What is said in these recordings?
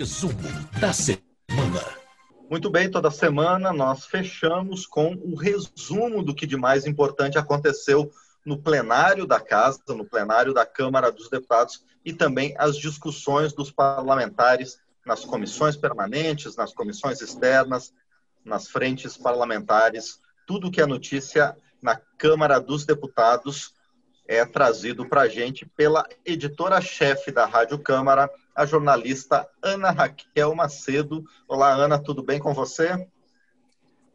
Resumo da semana. Muito bem, toda semana nós fechamos com um resumo do que de mais importante aconteceu no plenário da Casa, no plenário da Câmara dos Deputados e também as discussões dos parlamentares nas comissões permanentes, nas comissões externas, nas frentes parlamentares, tudo que é notícia na Câmara dos Deputados é trazido para a gente pela editora-chefe da Rádio Câmara, a jornalista Ana Raquel Macedo. Olá, Ana, tudo bem com você?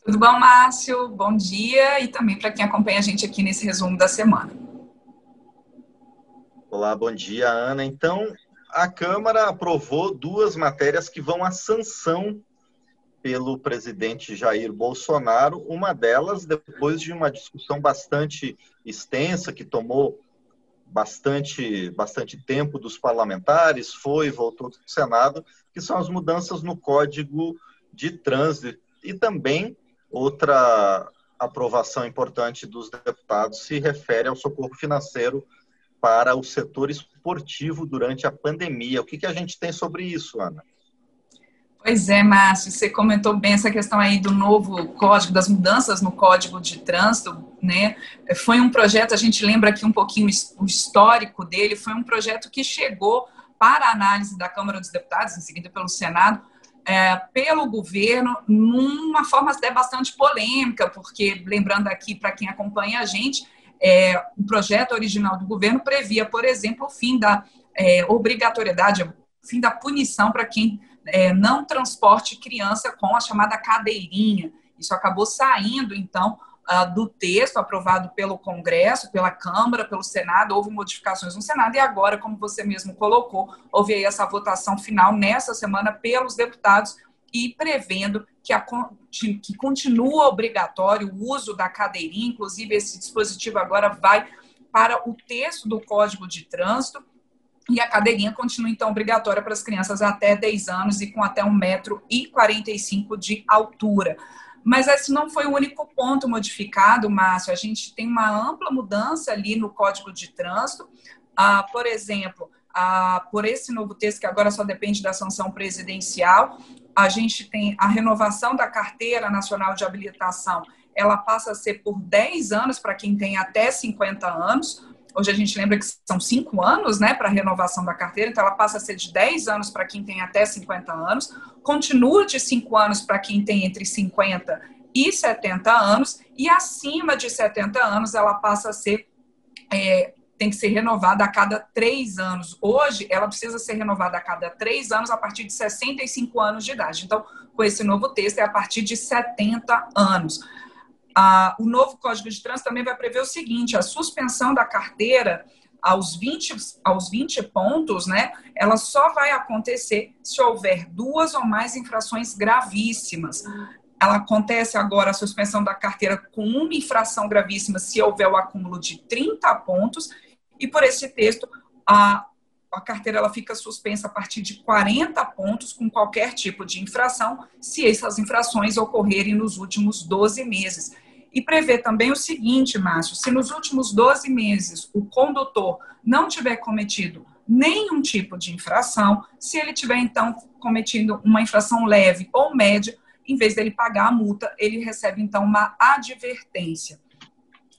Tudo bom, Márcio? Bom dia e também para quem acompanha a gente aqui nesse resumo da semana. Olá, bom dia, Ana. Então, a Câmara aprovou duas matérias que vão à sanção pelo presidente Jair Bolsonaro, uma delas depois de uma discussão bastante extensa que tomou bastante, bastante tempo dos parlamentares, foi voltou do Senado, que são as mudanças no Código de Trânsito. E também outra aprovação importante dos deputados se refere ao socorro financeiro para o setor esportivo durante a pandemia. O que, que a gente tem sobre isso, Ana? Pois é, Márcio, você comentou bem essa questão aí do novo código, das mudanças no código de trânsito, né? Foi um projeto, a gente lembra aqui um pouquinho o histórico dele, foi um projeto que chegou para análise da Câmara dos Deputados, em seguida pelo Senado, é, pelo governo, numa forma até bastante polêmica, porque, lembrando aqui para quem acompanha a gente, é, o projeto original do governo previa, por exemplo, o fim da é, obrigatoriedade, o fim da punição para quem é, não transporte criança com a chamada cadeirinha. Isso acabou saindo, então, uh, do texto aprovado pelo Congresso, pela Câmara, pelo Senado, houve modificações no Senado, e agora, como você mesmo colocou, houve aí essa votação final nessa semana pelos deputados e prevendo que, a, que continua obrigatório o uso da cadeirinha, inclusive esse dispositivo agora vai para o texto do Código de Trânsito, e a cadeirinha continua, então, obrigatória para as crianças até 10 anos e com até 1,45m de altura. Mas esse não foi o único ponto modificado, Márcio. A gente tem uma ampla mudança ali no Código de Trânsito. Ah, por exemplo, ah, por esse novo texto, que agora só depende da sanção presidencial, a gente tem a renovação da Carteira Nacional de Habilitação. Ela passa a ser por 10 anos para quem tem até 50 anos, Hoje a gente lembra que são cinco anos né, para a renovação da carteira, então ela passa a ser de 10 anos para quem tem até 50 anos, continua de 5 anos para quem tem entre 50 e 70 anos, e acima de 70 anos ela passa a ser. É, tem que ser renovada a cada três anos. Hoje, ela precisa ser renovada a cada três anos a partir de 65 anos de idade. Então, com esse novo texto, é a partir de 70 anos. Ah, o novo Código de Trânsito também vai prever o seguinte: a suspensão da carteira aos 20, aos 20 pontos, né, ela só vai acontecer se houver duas ou mais infrações gravíssimas. Ela acontece agora a suspensão da carteira com uma infração gravíssima se houver o acúmulo de 30 pontos, e por esse texto, a, a carteira ela fica suspensa a partir de 40 pontos com qualquer tipo de infração, se essas infrações ocorrerem nos últimos 12 meses. E prevê também o seguinte, Márcio: se nos últimos 12 meses o condutor não tiver cometido nenhum tipo de infração, se ele tiver então cometido uma infração leve ou média, em vez dele pagar a multa, ele recebe então uma advertência.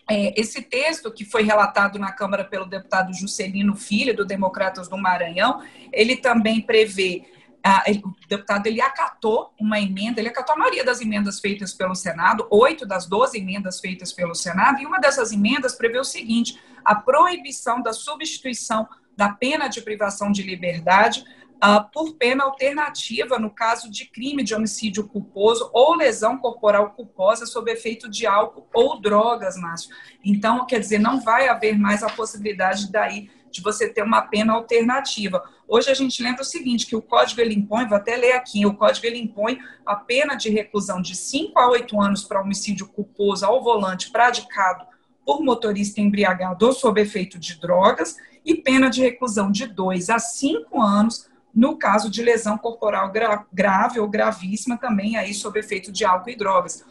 É, esse texto que foi relatado na Câmara pelo deputado Juscelino Filho, do Democratas do Maranhão, ele também prevê ah, o deputado ele acatou uma emenda, ele acatou a maioria das emendas feitas pelo Senado, oito das doze emendas feitas pelo Senado, e uma dessas emendas prevê o seguinte: a proibição da substituição da pena de privação de liberdade uh, por pena alternativa no caso de crime de homicídio culposo ou lesão corporal culposa sob efeito de álcool ou drogas, Márcio. Então, quer dizer, não vai haver mais a possibilidade daí de você ter uma pena alternativa. Hoje a gente lembra o seguinte, que o código ele impõe, vou até ler aqui, o código ele impõe a pena de reclusão de 5 a 8 anos para homicídio culposo ao volante praticado por motorista embriagado ou sob efeito de drogas e pena de reclusão de 2 a 5 anos no caso de lesão corporal gra grave ou gravíssima também aí sob efeito de álcool e drogas.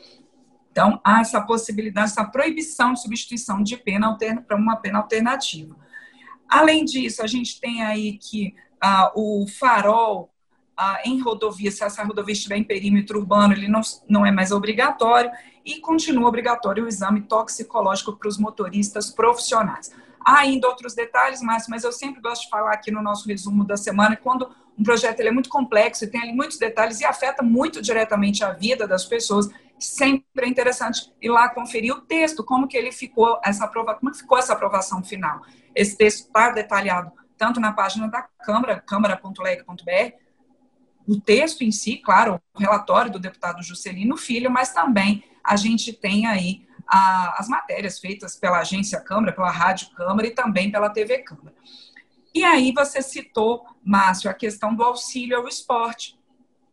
Então, há essa possibilidade, essa proibição de substituição de pena para uma pena alternativa. Além disso, a gente tem aí que ah, o farol ah, em rodovia, se essa rodovia estiver em perímetro urbano, ele não, não é mais obrigatório, e continua obrigatório o exame toxicológico para os motoristas profissionais. Há ainda outros detalhes, mas, mas eu sempre gosto de falar aqui no nosso resumo da semana, quando um projeto ele é muito complexo e tem ali muitos detalhes e afeta muito diretamente a vida das pessoas, sempre é interessante ir lá conferir o texto, como que ele ficou, essa aprova, como ficou essa aprovação final. Esse texto está detalhado tanto na página da Câmara, câmara.leg.br, o texto em si, claro, o relatório do deputado Juscelino Filho, mas também a gente tem aí a, as matérias feitas pela agência Câmara, pela Rádio Câmara e também pela TV Câmara. E aí você citou, Márcio, a questão do auxílio ao esporte.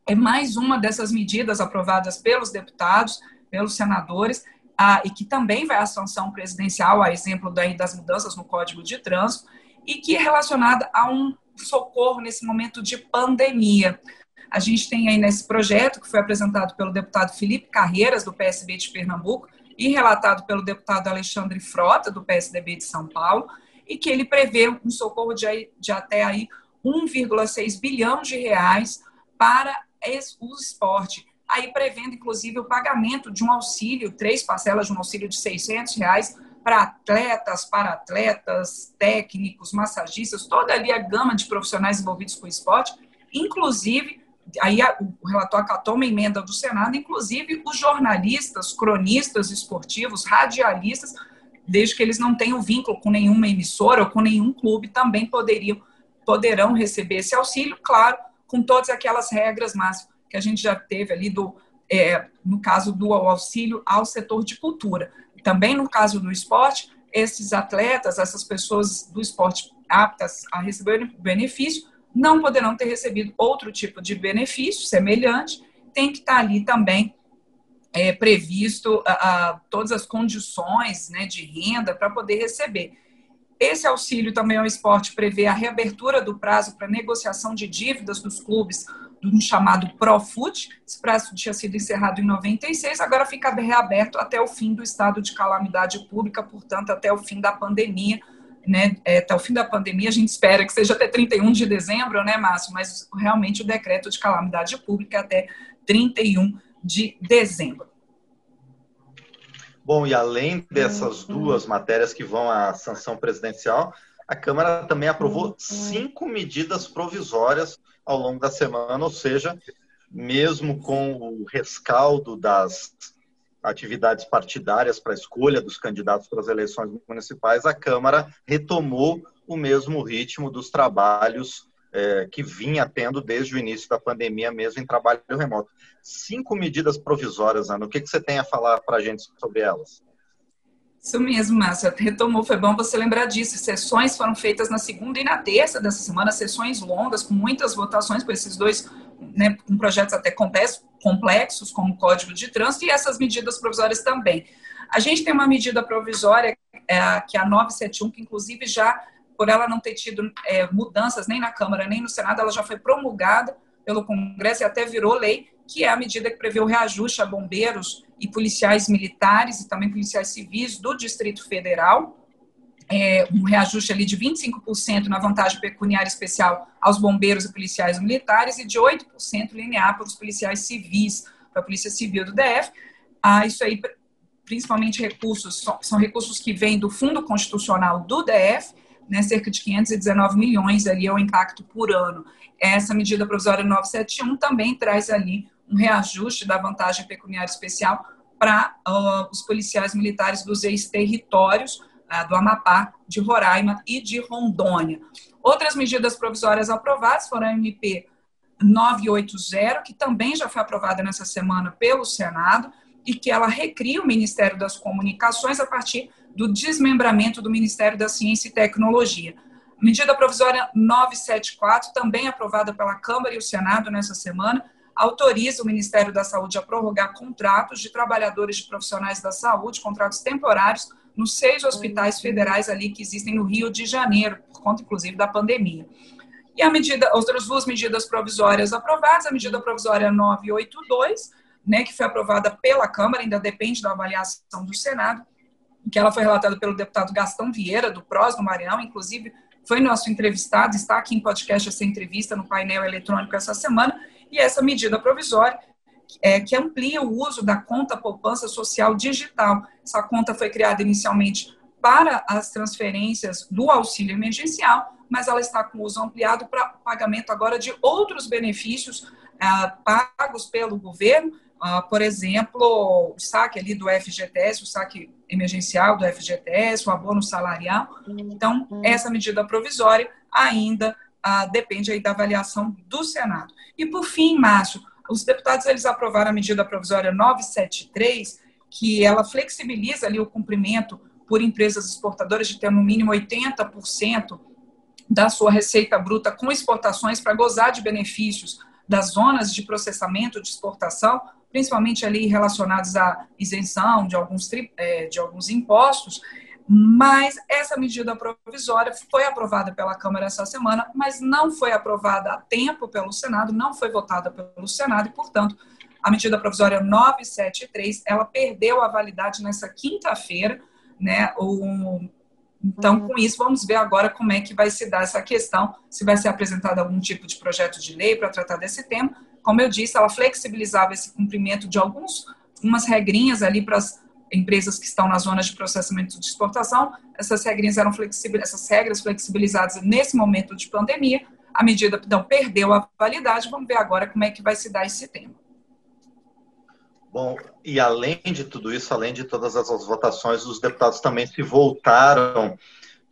É mais uma dessas medidas aprovadas pelos deputados, pelos senadores, ah, e que também vai à sanção presidencial, a exemplo daí das mudanças no Código de Trânsito, e que é relacionada a um socorro nesse momento de pandemia. A gente tem aí nesse projeto, que foi apresentado pelo deputado Felipe Carreiras, do PSB de Pernambuco, e relatado pelo deputado Alexandre Frota, do PSDB de São Paulo, e que ele prevê um socorro de, de até aí 1,6 bilhão de reais para o esporte. Aí prevendo, inclusive, o pagamento de um auxílio, três parcelas de um auxílio de 600 reais para atletas, para atletas, técnicos, massagistas, toda ali a gama de profissionais envolvidos com o esporte, inclusive aí o relator acatou uma emenda do Senado, inclusive os jornalistas, cronistas esportivos, radialistas, desde que eles não tenham vínculo com nenhuma emissora ou com nenhum clube, também poderiam, poderão receber esse auxílio, claro, com todas aquelas regras, mas que a gente já teve ali do, é, no caso do auxílio ao setor de cultura. Também no caso do esporte, esses atletas, essas pessoas do esporte aptas a receber benefício, não poderão ter recebido outro tipo de benefício semelhante, tem que estar ali também é, previsto a, a, todas as condições né, de renda para poder receber. Esse auxílio também ao esporte prevê a reabertura do prazo para negociação de dívidas dos clubes, um chamado Profut. Esse prazo tinha sido encerrado em 96, agora fica reaberto até o fim do estado de calamidade pública, portanto, até o fim da pandemia né, é, até o fim da pandemia, a gente espera que seja até 31 de dezembro, né, Márcio? Mas realmente o decreto de calamidade pública é até 31 de dezembro. Bom, e além dessas duas matérias que vão à sanção presidencial, a Câmara também aprovou cinco medidas provisórias ao longo da semana, ou seja, mesmo com o rescaldo das atividades partidárias para a escolha dos candidatos para as eleições municipais, a Câmara retomou o mesmo ritmo dos trabalhos é, que vinha tendo desde o início da pandemia, mesmo em trabalho remoto. Cinco medidas provisórias, Ana, o que, que você tem a falar para a gente sobre elas? Isso mesmo, Márcia. Retomou, foi bom você lembrar disso. Sessões foram feitas na segunda e na terça dessa semana, sessões longas, com muitas votações, com esses dois, né, com projetos até complexos, como o Código de Trânsito, e essas medidas provisórias também. A gente tem uma medida provisória, é, que é a 971, que inclusive já, por ela não ter tido é, mudanças nem na Câmara nem no Senado, ela já foi promulgada pelo Congresso e até virou lei, que é a medida que prevê o reajuste a bombeiros e policiais militares e também policiais civis do Distrito Federal, é, um reajuste ali de 25% na vantagem pecuniária especial aos bombeiros e policiais militares e de 8% linear para os policiais civis, para a Polícia Civil do DF. Ah, isso aí, principalmente recursos, são, são recursos que vêm do Fundo Constitucional do DF, né, cerca de 519 milhões ali é o impacto por ano. Essa medida provisória 971 também traz ali um reajuste da vantagem pecuniária especial para uh, os policiais militares dos ex-territórios uh, do Amapá, de Roraima e de Rondônia. Outras medidas provisórias aprovadas foram a MP 980, que também já foi aprovada nessa semana pelo Senado, e que ela recria o Ministério das Comunicações a partir do desmembramento do Ministério da Ciência e Tecnologia. Medida provisória 974, também aprovada pela Câmara e o Senado nessa semana, autoriza o Ministério da Saúde a prorrogar contratos de trabalhadores de profissionais da saúde, contratos temporários, nos seis hospitais federais ali que existem no Rio de Janeiro, por conta, inclusive, da pandemia. E a medida, outras duas medidas provisórias aprovadas, a medida provisória 982, né, que foi aprovada pela Câmara, ainda depende da avaliação do Senado, que ela foi relatada pelo deputado Gastão Vieira, do PROS, do Maranhão, inclusive foi nosso entrevistado, está aqui em podcast essa entrevista no painel eletrônico essa semana, e essa medida provisória é, que amplia o uso da conta poupança social digital. Essa conta foi criada inicialmente para as transferências do auxílio emergencial, mas ela está com uso ampliado para pagamento agora de outros benefícios ah, pagos pelo governo, ah, por exemplo, o saque ali do FGTS, o saque emergencial do FGTS, o abono salarial. Então, essa medida provisória ainda ah, depende aí da avaliação do Senado. E por fim, Márcio, os deputados eles aprovaram a medida provisória 973, que ela flexibiliza ali o cumprimento por empresas exportadoras de ter no mínimo 80% da sua receita bruta com exportações para gozar de benefícios das zonas de processamento de exportação, principalmente ali relacionados à isenção de alguns, é, de alguns impostos, mas essa medida provisória foi aprovada pela Câmara essa semana, mas não foi aprovada a tempo pelo Senado, não foi votada pelo Senado e, portanto, a medida provisória 973, ela perdeu a validade nessa quinta-feira, né? O, então, uhum. com isso, vamos ver agora como é que vai se dar essa questão, se vai ser apresentado algum tipo de projeto de lei para tratar desse tema. Como eu disse, ela flexibilizava esse cumprimento de alguns, umas regrinhas ali para as empresas que estão nas zonas de processamento de exportação. Essas regrinhas eram flexibilizadas, essas regras flexibilizadas nesse momento de pandemia. A medida, então, perdeu a validade. Vamos ver agora como é que vai se dar esse tema. Bom, e além de tudo isso, além de todas essas votações, os deputados também se voltaram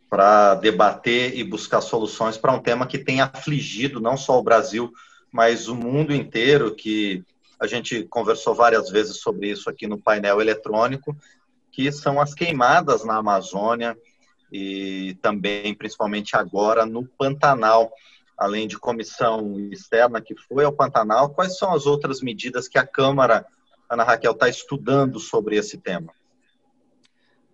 para debater e buscar soluções para um tema que tem afligido não só o Brasil, mas o mundo inteiro, que a gente conversou várias vezes sobre isso aqui no painel eletrônico, que são as queimadas na Amazônia e também, principalmente agora, no Pantanal. Além de comissão externa que foi ao Pantanal, quais são as outras medidas que a Câmara Ana Raquel está estudando sobre esse tema?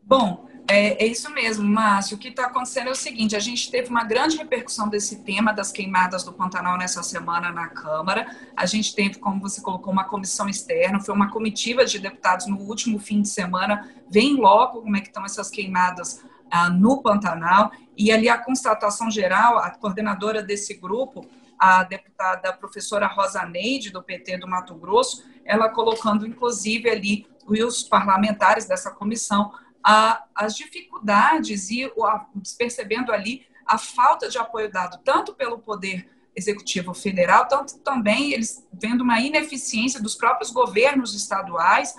Bom, é, é, isso mesmo, Márcio. O que está acontecendo é o seguinte: a gente teve uma grande repercussão desse tema das queimadas do Pantanal nessa semana na Câmara. A gente teve, como você colocou, uma comissão externa, foi uma comitiva de deputados no último fim de semana. Vem logo como é que estão essas queimadas ah, no Pantanal. E ali a constatação geral, a coordenadora desse grupo, a deputada professora Rosa Neide, do PT do Mato Grosso, ela colocando, inclusive, ali os parlamentares dessa comissão a, as dificuldades e a, percebendo ali a falta de apoio dado tanto pelo poder executivo federal, tanto também eles vendo uma ineficiência dos próprios governos estaduais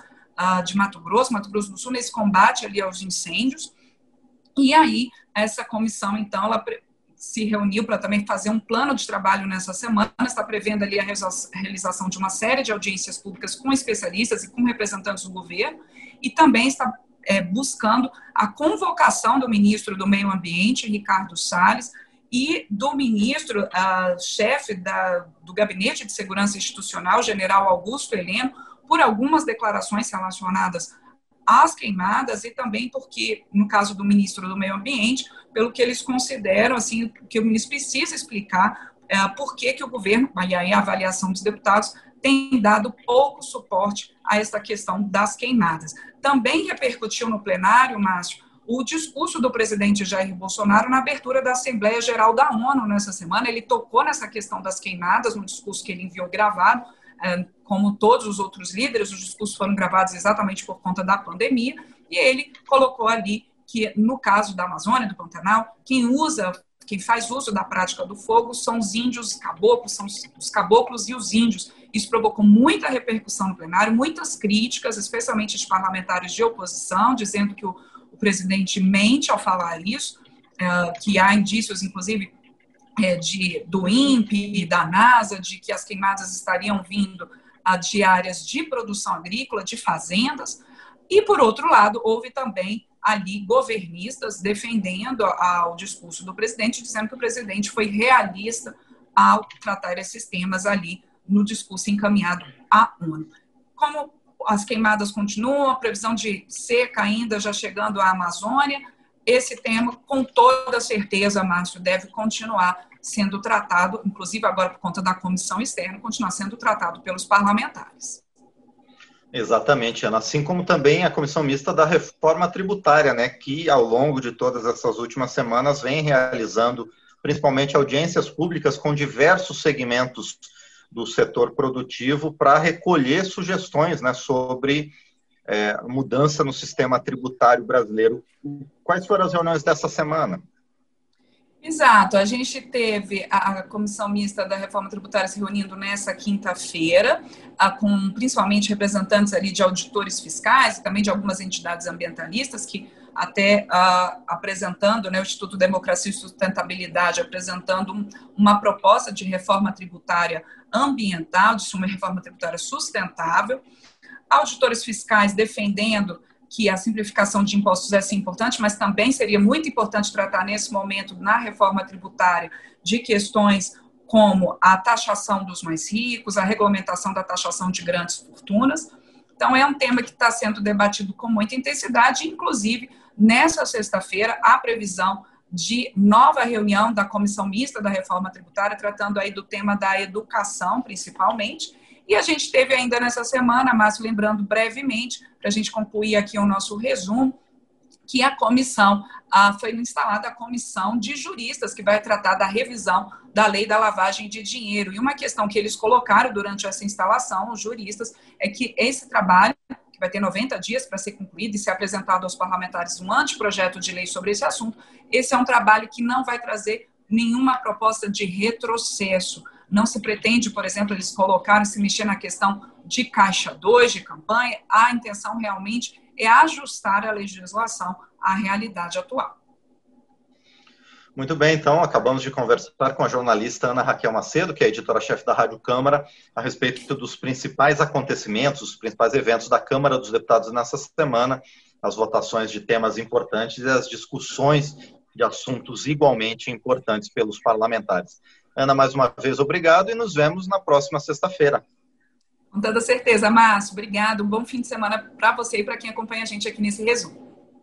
de Mato Grosso, Mato Grosso do Sul, nesse combate ali aos incêndios. E aí, essa comissão, então, ela se reuniu para também fazer um plano de trabalho nessa semana, está prevendo ali a realização de uma série de audiências públicas com especialistas e com representantes do governo, e também está é, buscando a convocação do ministro do Meio Ambiente, Ricardo Salles, e do ministro, chefe da, do Gabinete de Segurança Institucional, general Augusto Heleno, por algumas declarações relacionadas às queimadas e também porque, no caso do ministro do Meio Ambiente, pelo que eles consideram, assim, que o ministro precisa explicar é, por que, que o governo, e aí a avaliação dos deputados, tem dado pouco suporte a esta questão das queimadas. Também repercutiu no plenário, Márcio, o discurso do presidente Jair Bolsonaro na abertura da Assembleia Geral da ONU nessa semana. Ele tocou nessa questão das queimadas no discurso que ele enviou gravado, como todos os outros líderes, os discursos foram gravados exatamente por conta da pandemia, e ele colocou ali que, no caso da Amazônia, do Pantanal, quem usa, quem faz uso da prática do fogo são os índios caboclos, são os caboclos e os índios. Isso provocou muita repercussão no plenário, muitas críticas, especialmente de parlamentares de oposição, dizendo que o, o presidente mente ao falar isso, é, que há indícios, inclusive, é, de, do INPE da NASA, de que as queimadas estariam vindo de áreas de produção agrícola, de fazendas. E, por outro lado, houve também ali governistas defendendo ao discurso do presidente, dizendo que o presidente foi realista ao tratar esses temas ali no discurso encaminhado à ONU. Como as queimadas continuam, a previsão de seca ainda já chegando à Amazônia, esse tema, com toda certeza, Márcio, deve continuar sendo tratado, inclusive agora por conta da comissão externa, continuar sendo tratado pelos parlamentares. Exatamente, Ana. Assim como também a comissão mista da reforma tributária, né, que ao longo de todas essas últimas semanas vem realizando principalmente audiências públicas com diversos segmentos do setor produtivo para recolher sugestões né, sobre é, mudança no sistema tributário brasileiro. Quais foram as reuniões dessa semana? Exato, a gente teve a comissão mista da reforma tributária se reunindo nessa quinta-feira, com principalmente representantes ali de auditores fiscais e também de algumas entidades ambientalistas que até uh, apresentando, né, o Instituto Democracia e Sustentabilidade apresentando um, uma proposta de reforma tributária ambiental, de uma reforma tributária sustentável, auditores fiscais defendendo que a simplificação de impostos é sim importante, mas também seria muito importante tratar nesse momento, na reforma tributária, de questões como a taxação dos mais ricos, a regulamentação da taxação de grandes fortunas. Então, é um tema que está sendo debatido com muita intensidade, inclusive, nessa sexta-feira, a previsão de nova reunião da Comissão Mista da Reforma Tributária, tratando aí do tema da educação, principalmente, e a gente teve ainda nessa semana, Márcio, lembrando brevemente, para a gente concluir aqui o nosso resumo, que a comissão, ah, foi instalada a comissão de juristas que vai tratar da revisão da lei da lavagem de dinheiro. E uma questão que eles colocaram durante essa instalação, os juristas, é que esse trabalho, que vai ter 90 dias para ser concluído e ser apresentado aos parlamentares um anteprojeto de lei sobre esse assunto, esse é um trabalho que não vai trazer nenhuma proposta de retrocesso. Não se pretende, por exemplo, eles colocaram, se mexer na questão de caixa 2 de campanha, a intenção realmente é ajustar a legislação à realidade atual. Muito bem, então acabamos de conversar com a jornalista Ana Raquel Macedo, que é editora-chefe da Rádio Câmara, a respeito dos principais acontecimentos, os principais eventos da Câmara dos Deputados nessa semana, as votações de temas importantes e as discussões de assuntos igualmente importantes pelos parlamentares. Ana, mais uma vez, obrigado e nos vemos na próxima sexta-feira. Com toda certeza, Márcio. Obrigado. Um bom fim de semana para você e para quem acompanha a gente aqui nesse resumo.